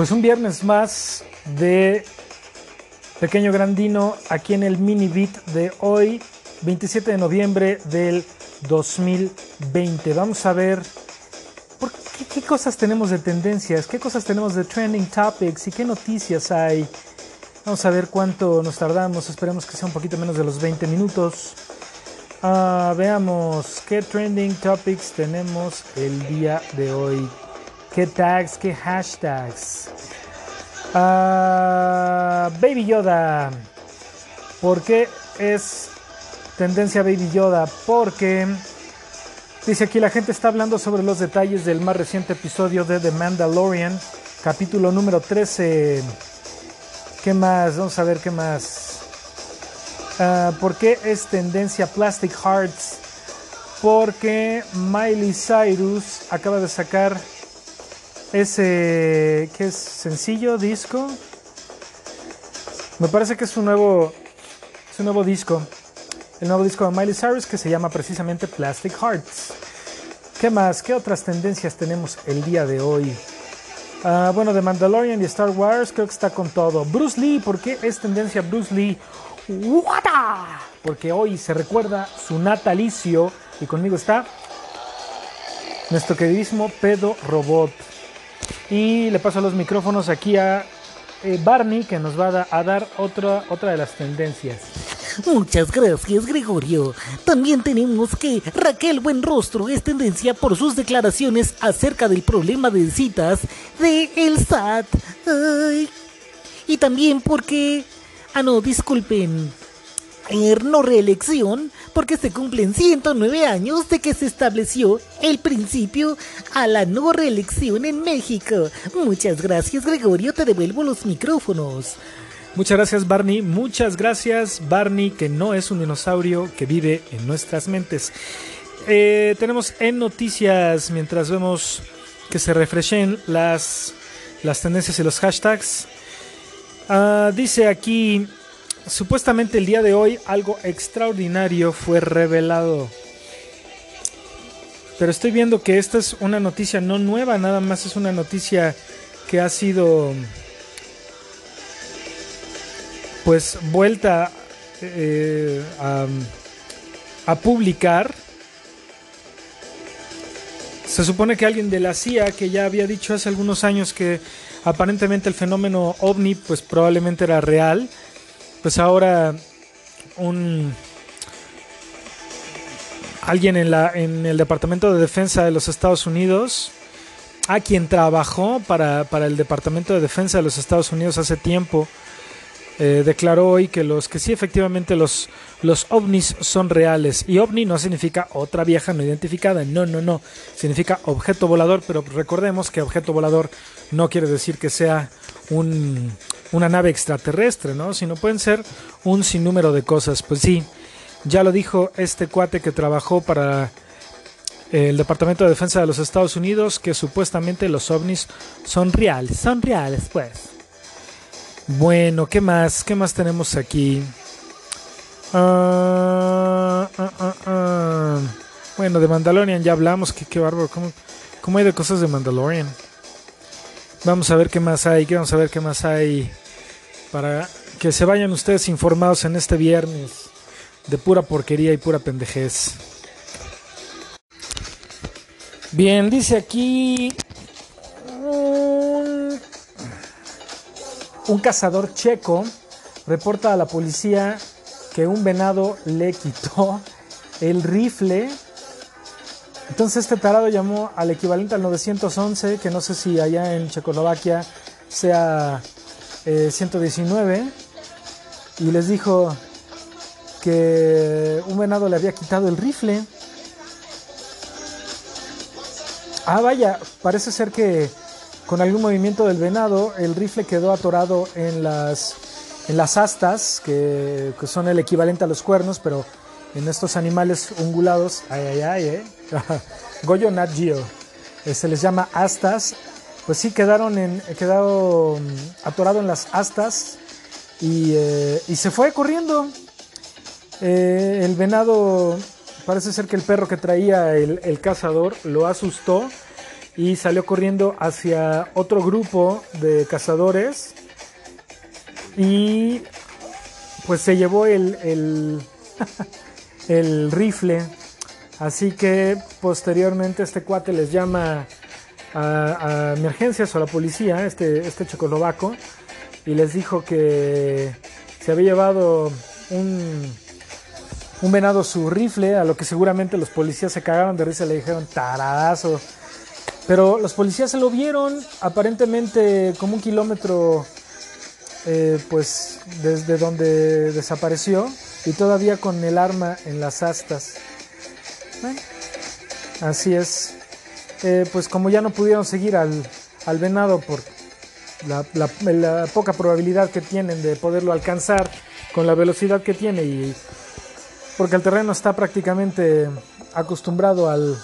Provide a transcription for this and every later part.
Pues un viernes más de Pequeño Grandino aquí en el Mini Beat de hoy, 27 de noviembre del 2020. Vamos a ver qué cosas tenemos de tendencias, qué cosas tenemos de trending topics y qué noticias hay. Vamos a ver cuánto nos tardamos. Esperemos que sea un poquito menos de los 20 minutos. Ah, veamos qué trending topics tenemos el día de hoy. ¿Qué tags? ¿Qué hashtags? Ah, Baby Yoda. ¿Por qué es tendencia Baby Yoda? Porque dice aquí la gente está hablando sobre los detalles del más reciente episodio de The Mandalorian, capítulo número 13. ¿Qué más? Vamos a ver qué más. Ah, ¿Por qué es tendencia Plastic Hearts? Porque Miley Cyrus acaba de sacar ese ¿qué es sencillo disco. Me parece que es un nuevo es un nuevo disco. El nuevo disco de Miley Cyrus que se llama precisamente Plastic Hearts. ¿Qué más? ¿Qué otras tendencias tenemos el día de hoy? Ah, bueno, de Mandalorian y Star Wars creo que está con todo. Bruce Lee, ¿por qué es tendencia Bruce Lee? ¡Wata! Porque hoy se recuerda su natalicio y conmigo está nuestro queridísimo Pedo Robot. Y le paso los micrófonos aquí a eh, Barney que nos va a, a dar otra, otra de las tendencias. Muchas gracias, Gregorio. También tenemos que Raquel Buenrostro es tendencia por sus declaraciones acerca del problema de citas de el SAT. Y también porque... Ah, no, disculpen. Eh, no reelección, porque se cumplen 109 años de que se estableció el principio a la no reelección en México. Muchas gracias, Gregorio. Te devuelvo los micrófonos. Muchas gracias Barney, muchas gracias Barney que no es un dinosaurio que vive en nuestras mentes. Eh, tenemos en noticias mientras vemos que se refreshen las, las tendencias y los hashtags. Ah, dice aquí, supuestamente el día de hoy algo extraordinario fue revelado. Pero estoy viendo que esta es una noticia no nueva, nada más es una noticia que ha sido pues vuelta eh, a, a publicar. Se supone que alguien de la CIA que ya había dicho hace algunos años que aparentemente el fenómeno ovni pues probablemente era real, pues ahora un alguien en la en el Departamento de Defensa de los Estados Unidos a quien trabajó para, para el Departamento de Defensa de los Estados Unidos hace tiempo eh, declaró hoy que los que sí efectivamente los los ovnis son reales. Y ovni no significa otra vieja no identificada. No no no. Significa objeto volador pero recordemos que objeto volador no quiere decir que sea un, una nave extraterrestre no sino pueden ser un sinnúmero de cosas. Pues sí ya lo dijo este cuate que trabajó para el Departamento de Defensa de los Estados Unidos que supuestamente los ovnis son reales son reales pues bueno, ¿qué más? ¿Qué más tenemos aquí? Ah, ah, ah. Bueno, de Mandalorian ya hablamos. Qué, qué bárbaro. ¿Cómo, ¿Cómo hay de cosas de Mandalorian? Vamos a ver qué más hay. ¿Qué vamos a ver qué más hay? Para que se vayan ustedes informados en este viernes de pura porquería y pura pendejez. Bien, dice aquí un cazador checo reporta a la policía que un venado le quitó el rifle. Entonces este tarado llamó al equivalente al 911, que no sé si allá en Checoslovaquia sea eh, 119, y les dijo que un venado le había quitado el rifle. Ah, vaya, parece ser que con algún movimiento del venado el rifle quedó atorado en las, en las astas, que, son el equivalente a los cuernos, pero en estos animales ungulados, ay, ay, ay, eh, Goyo Nat Geo. Eh, se les llama astas. Pues sí, quedaron en, quedado mm, atorado en las astas y, eh, se fue corriendo. Eh, el venado, parece ser que el perro que traía el cazador lo asustó y salió corriendo hacia otro grupo de cazadores y pues se llevó el, el, rifle. Así que posteriormente este cuate les llama a, a emergencias o a la policía, este, este checoslovaco, y les dijo que se había llevado un, un venado su rifle, a lo que seguramente los policías se cagaron de risa y le dijeron taradazo. Pero los policías se lo vieron aparentemente como un kilómetro eh, pues desde donde desapareció y todavía con el arma en las astas. Así es. Eh, pues como ya no pudieron seguir al, al venado por la, poca probabilidad que tienen de poderlo alcanzar con la velocidad que tiene y porque el terreno está prácticamente acostumbrado al,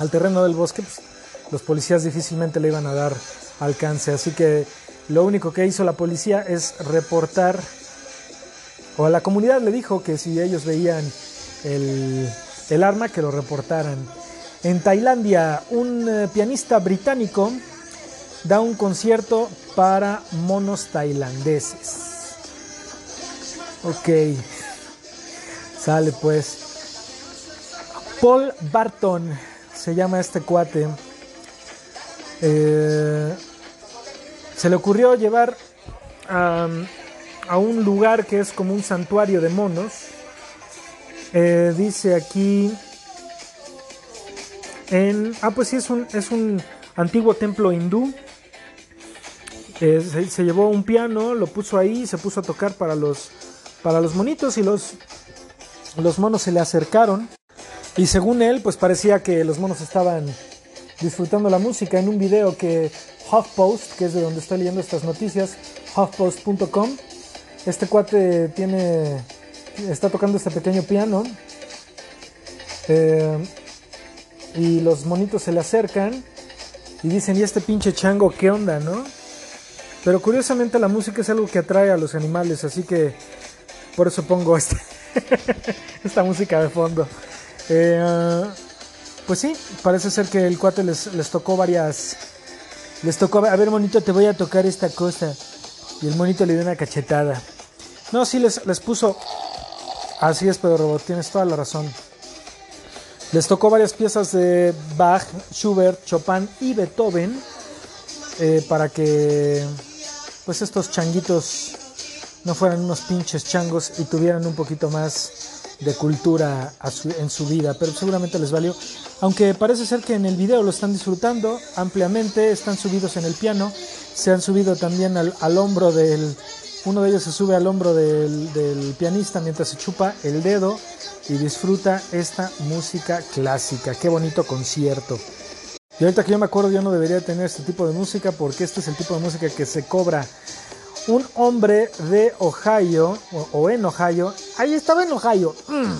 al terreno del bosque, pues, los policías difícilmente le iban a dar alcance. Así que lo único que hizo la policía es reportar, o a la comunidad le dijo que si ellos veían el, el arma, que lo reportaran. En Tailandia, un eh, pianista británico da un concierto para monos tailandeses. Ok, sale pues. Paul Barton se llama este cuate. Eh, se le ocurrió llevar a, a, un lugar que es como un santuario de monos. Eh, dice aquí en ah pues sí es un es un antiguo templo hindú. Eh, se, se, llevó un piano, lo puso ahí, se puso a tocar para los para los monitos y los los monos se le acercaron y según él pues parecía que los monos estaban disfrutando la música en un video que HuffPost, que es de donde estoy leyendo estas noticias, HuffPost.com. Este cuate tiene, está tocando este pequeño piano eh, y los monitos se le acercan y dicen, ¿y este pinche chango qué onda, no? Pero curiosamente la música es algo que atrae a los animales, así que por eso pongo este, esta música de fondo. Eh, pues sí, parece ser que el cuate les, les tocó varias les tocó, a ver monito, te voy a tocar esta cosa. Y el monito le dio una cachetada. No, sí, les, les puso... Así es, Pedro Robot, tienes toda la razón. Les tocó varias piezas de Bach, Schubert, Chopin y Beethoven eh, para que pues estos changuitos no fueran unos pinches changos y tuvieran un poquito más de cultura en su vida, pero seguramente les valió. Aunque parece ser que en el video lo están disfrutando ampliamente, están subidos en el piano, se han subido también al, al hombro del... Uno de ellos se sube al hombro del, del, pianista mientras se chupa el dedo y disfruta esta música clásica. Qué bonito concierto. Y ahorita que yo me acuerdo, yo no debería tener este tipo de música porque este es el tipo de música que se cobra. Un hombre de Ohio, o, en Ohio, ahí estaba en Ohio, mm.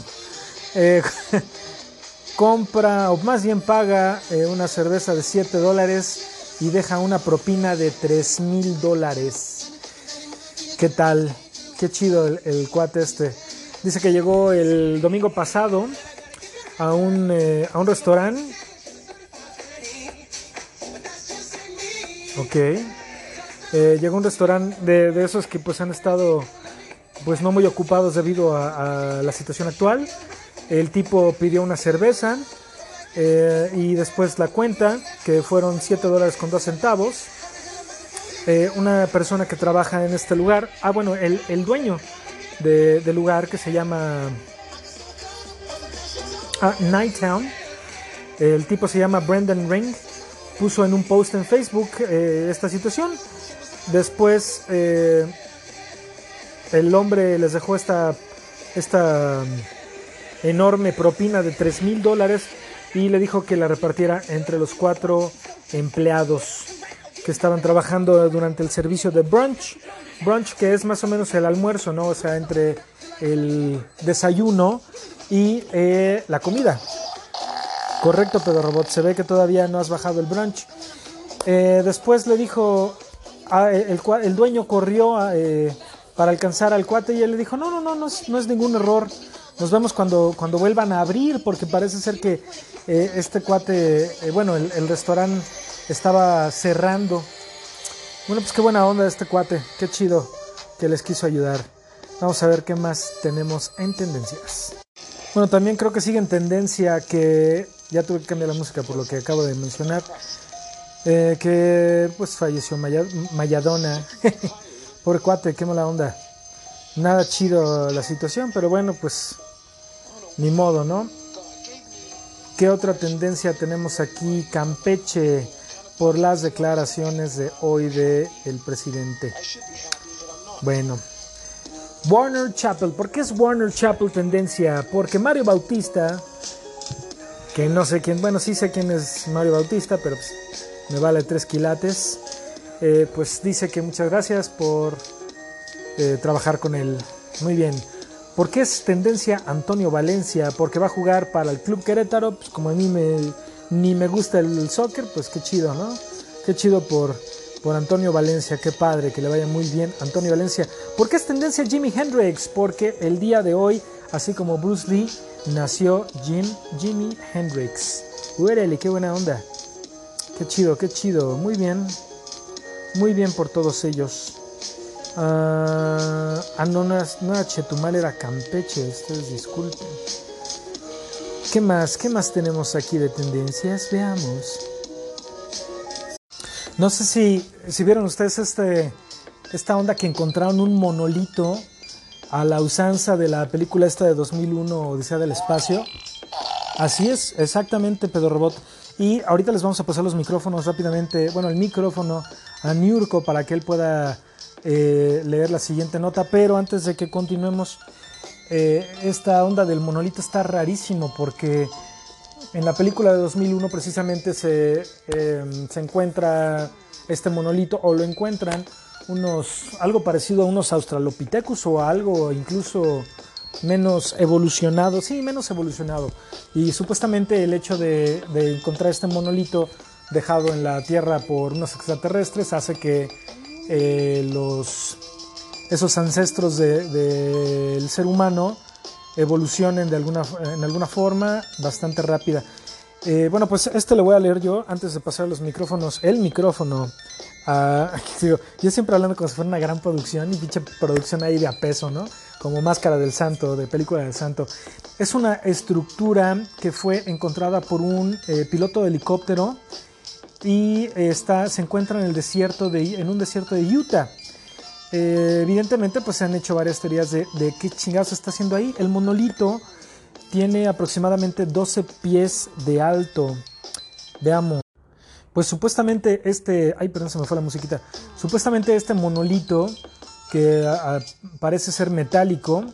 eh, compra, o más bien paga eh, una cerveza de 7 dólares y deja una propina de 3 mil dólares. ¿Qué tal? Qué chido el, el, cuate este. Dice que llegó el domingo pasado a un, eh, a un restaurante. Ok. Eh, llegó un restaurante de, esos que pues han estado pues no muy ocupados debido a, la situación actual. El tipo pidió una cerveza eh, y después la cuenta, que fueron 7 dólares con 2 centavos. Eh, una persona que trabaja en este lugar, ah bueno, el, dueño del de lugar que se llama ah, Nighttown, el tipo se llama Brendan Ring, puso en un post en Facebook esta situación. Después eh, el hombre les dejó esta, esta enorme propina de 3 mil dólares y le dijo que la repartiera entre los cuatro empleados que estaban trabajando durante el servicio de brunch. Brunch que es más o menos el almuerzo, ¿no? O sea, entre el desayuno y eh, la comida. Correcto, Pedro Robot. Se ve que todavía no has bajado el brunch. Eh, después le dijo, ah, el, el, dueño corrió eh, para alcanzar al cuate y él le dijo, no, no, no, no es, no es ningún error. Nos vemos cuando, cuando vuelvan a abrir porque parece ser que eh, este cuate, bueno, el, el restaurante estaba cerrando. Bueno, pues qué buena onda este cuate, qué chido que les quiso ayudar. Vamos a ver qué más tenemos en tendencias. Bueno, también creo que sigue en tendencia que ya tuve que cambiar la música por lo que acabo de mencionar. Eh, que pues falleció Mayadona. Pobre cuate, qué mala onda. Nada chido la situación, pero bueno, pues ni modo, ¿no? ¿Qué otra tendencia tenemos aquí? Campeche por las declaraciones de hoy de el presidente. Bueno, Warner Chapel. ¿Por qué es Warner Chapel tendencia? Porque Mario Bautista, que no sé quién, bueno, sí sé quién es Mario Bautista, pero pues, me vale tres quilates. Eh, pues dice que muchas gracias por eh, trabajar con él. Muy bien. ¿Por qué es tendencia Antonio Valencia? Porque va a jugar para el Club Querétaro. Pues como a mí me, ni me gusta el soccer, pues qué chido, ¿no? Qué chido por, por Antonio Valencia. Qué padre, que le vaya muy bien Antonio Valencia. ¿Por qué es tendencia Jimi Hendrix? Porque el día de hoy, así como Bruce Lee, nació Jim, Jimi Hendrix. Uérele, qué buena onda. Qué chido, qué chido. Muy bien. Muy bien por todos ellos. Ah, no, no, no, Chetumal era Campeche, ustedes disculpen. ¿Qué más? ¿Qué más tenemos aquí de tendencias? Veamos. No sé si, si vieron ustedes este, esta onda que encontraron un monolito a la usanza de la película esta de 2001, Odisea del Espacio. Así es, exactamente, Pedro Robot. Y ahorita les vamos a pasar los micrófonos rápidamente, bueno, el micrófono a Niurko para que él pueda eh, leer la siguiente nota. Pero antes de que continuemos, eh, esta onda del monolito está rarísimo porque en la película de 2001 precisamente se, em, se encuentra este monolito o lo encuentran unos algo parecido a unos australopithecus o algo incluso menos evolucionado, sí, menos evolucionado. Y supuestamente el hecho de, encontrar este monolito dejado en la Tierra por unos extraterrestres hace que eh, los, esos ancestros del ser humano evolucionen de alguna, en alguna forma bastante rápida. Eh, bueno, pues este lo voy a leer yo antes de pasar los micrófonos, el micrófono. yo siempre hablando como si fuera una gran producción y pinche producción ahí de a peso, ¿no? como Máscara del Santo, de Película del Santo. Es una estructura que fue encontrada por un eh, piloto de helicóptero y está, se encuentra en el desierto de, en un desierto de Utah. Eh, evidentemente, pues se han hecho varias teorías de, de qué chingados está haciendo ahí. El monolito tiene aproximadamente 12 pies de alto. Veamos. Pues supuestamente este, ay, perdón, se me fue la musiquita. Supuestamente este monolito que parece ser metálico.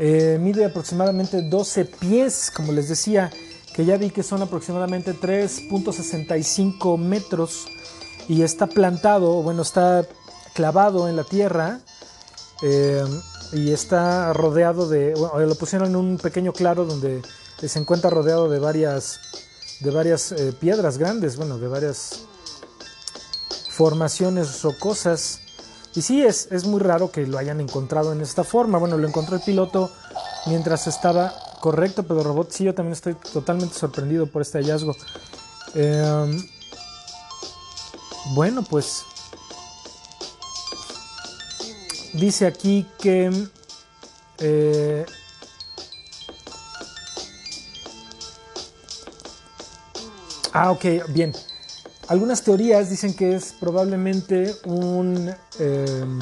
Eh, mide aproximadamente 12 pies, como les decía, que ya vi que son aproximadamente 3.65 metros y está plantado, bueno, está clavado en la tierra eh, y está rodeado de, lo pusieron en un pequeño claro donde se encuentra rodeado de varias, de varias eh, piedras grandes, bueno, de varias formaciones o cosas y sí, es, es muy raro que lo hayan encontrado en esta forma. Bueno, lo encontró el piloto mientras estaba correcto, pero robot sí, yo también estoy totalmente sorprendido por este hallazgo. Em, bueno, pues dice aquí que eh, ah, ok, bien. Algunas teorías dicen que es probablemente un, em,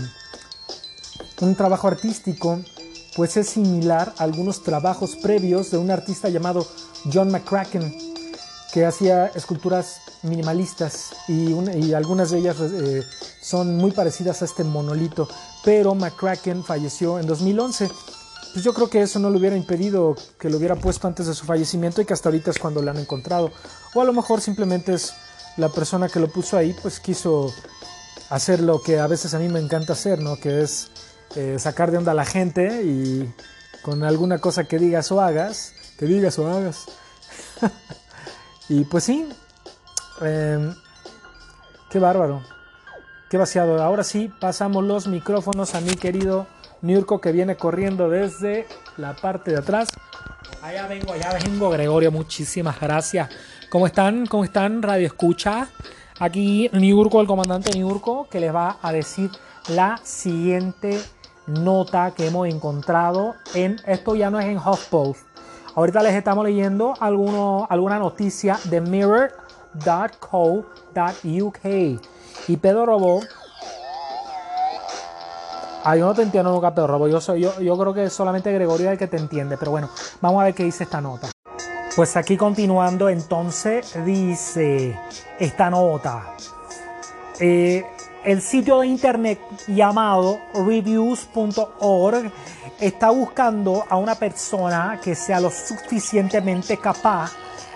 un trabajo artístico, pues es similar a algunos trabajos previos de un artista llamado John McCracken, que hacía esculturas minimalistas y, algunas de ellas eh, son muy parecidas a este monolito, pero McCracken falleció en 2011. Pues yo creo que eso no le hubiera impedido que lo hubiera puesto antes de su fallecimiento y que hasta ahorita es cuando lo han encontrado. O a lo mejor simplemente es la persona que lo puso ahí pues quiso hacer lo que a veces a mí me encanta hacer, ¿no? Que es eh, sacar de onda a la gente y con alguna cosa que digas o hagas, que digas o hagas, Y pues sí, em, qué bárbaro, qué vaciado. Ahora sí, pasamos los micrófonos a mi querido Nurko que viene corriendo desde la parte de atrás. Allá vengo, allá vengo, Gregorio, muchísimas gracias. ¿Cómo están? ¿Cómo están? Radio Escucha. Aquí Niurko, el comandante Niurko, que les va a decir la siguiente nota que hemos encontrado en esto ya no es en HuffPost. Ahorita les estamos leyendo alguno, alguna noticia de mirror.co.uk. Y Pedro Robo. Ah, yo no te entiendo nunca, Pedro Robo. Yo, soy, yo, yo creo que solamente Gregorio es el que te entiende. Pero bueno, vamos a ver qué dice esta nota. Pues aquí continuando, entonces dice esta nota. Eh, el sitio de internet llamado reviews.org está buscando a una persona que sea lo suficientemente capaz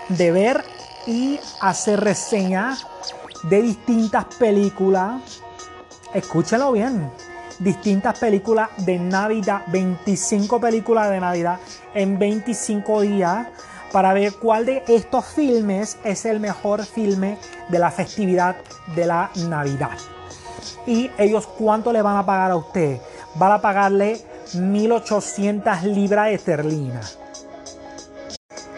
de ver y hacer reseñas de distintas películas. Escúchenlo bien. Distintas películas de Navidad, 25 películas de Navidad en 25 días para ver cuál de estos filmes es el mejor filme de la festividad de la Navidad. Y ellos cuánto le van a pagar a usted? Van a pagarle 1800 libras esterlinas.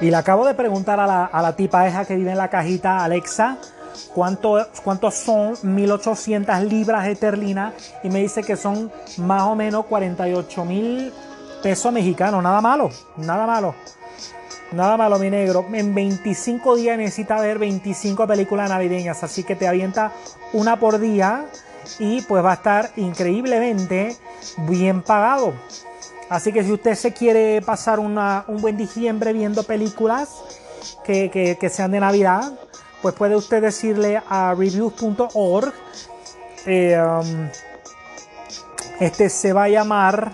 Y le acabo de preguntar a la, a la tipa esa que vive en la cajita, Alexa, ¿cuánto, cuántos son 1800 libras esterlinas? Y me dice que son más o menos 48 mil pesos mexicanos. Nada malo, nada malo. Nada malo, mi negro. En 25 días necesita ver 25 películas navideñas, así que te avienta una por día y pues va a estar increíblemente bien pagado. Así que si usted se quiere pasar un buen diciembre viendo películas que, sean de Navidad, pues puede usted decirle a reviews.org. Eh, um, este se va a llamar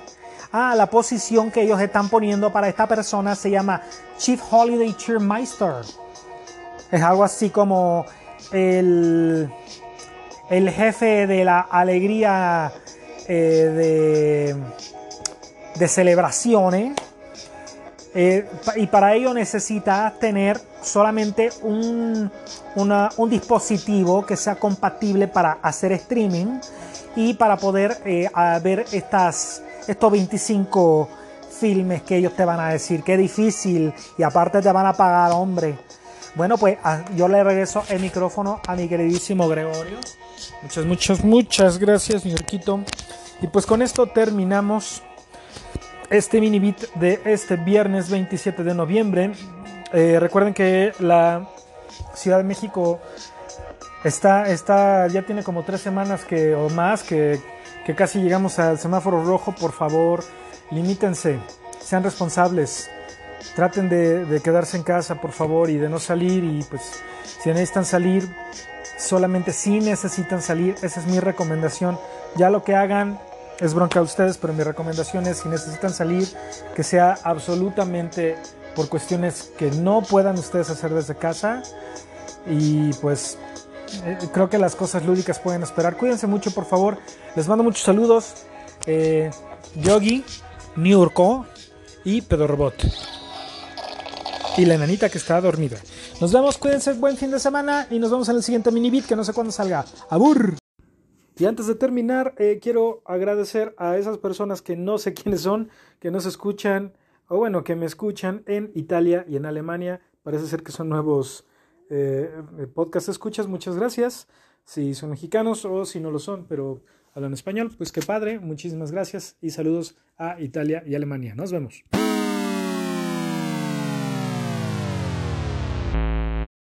Ah, la posición que ellos están poniendo para esta persona se llama Chief Holiday Cheermeister. Es algo así como el, el jefe de la alegría eh, de, celebraciones. Eh, y para ello necesita tener solamente un, un, dispositivo que sea compatible para hacer streaming y para poder eh, ver estas estos 25 filmes que ellos te van a decir. Qué difícil. Y aparte te van a pagar, hombre. Bueno, pues ah, yo le regreso el micrófono a mi queridísimo Gregorio. Muchas, muchas, muchas gracias, Yorquito. Y pues con esto terminamos este mini beat de este viernes 27 de noviembre. Eh, recuerden que la Ciudad de México está, está, ya tiene como tres semanas que, o más que que casi llegamos al semáforo rojo, por favor, limítense, sean responsables, traten de, quedarse en casa, por favor, y de no salir, y pues si necesitan salir, solamente si necesitan salir, esa es mi recomendación. Ya lo que hagan es bronca a ustedes, pero mi recomendación es si necesitan salir, que sea absolutamente por cuestiones que no puedan ustedes hacer desde casa. Y pues eh, creo que las cosas lúdicas pueden esperar. Cuídense mucho, por favor. Les mando muchos saludos. Eh, Yogi, Niurko y Pedorobot. Y la enanita que está dormida. Nos vemos, cuídense, buen fin de semana y nos vemos en el siguiente mini beat que no sé cuándo salga. ¡Abur! Y antes de terminar, eh, quiero agradecer a esas personas que no sé quiénes son, que nos escuchan, o bueno, que me escuchan en Italia y en Alemania. Parece ser que son nuevos eh, podcast escuchas, muchas gracias. Si son mexicanos o si no lo son, pero hablan español, pues qué padre. Muchísimas gracias y saludos a Italia y Alemania. Nos vemos.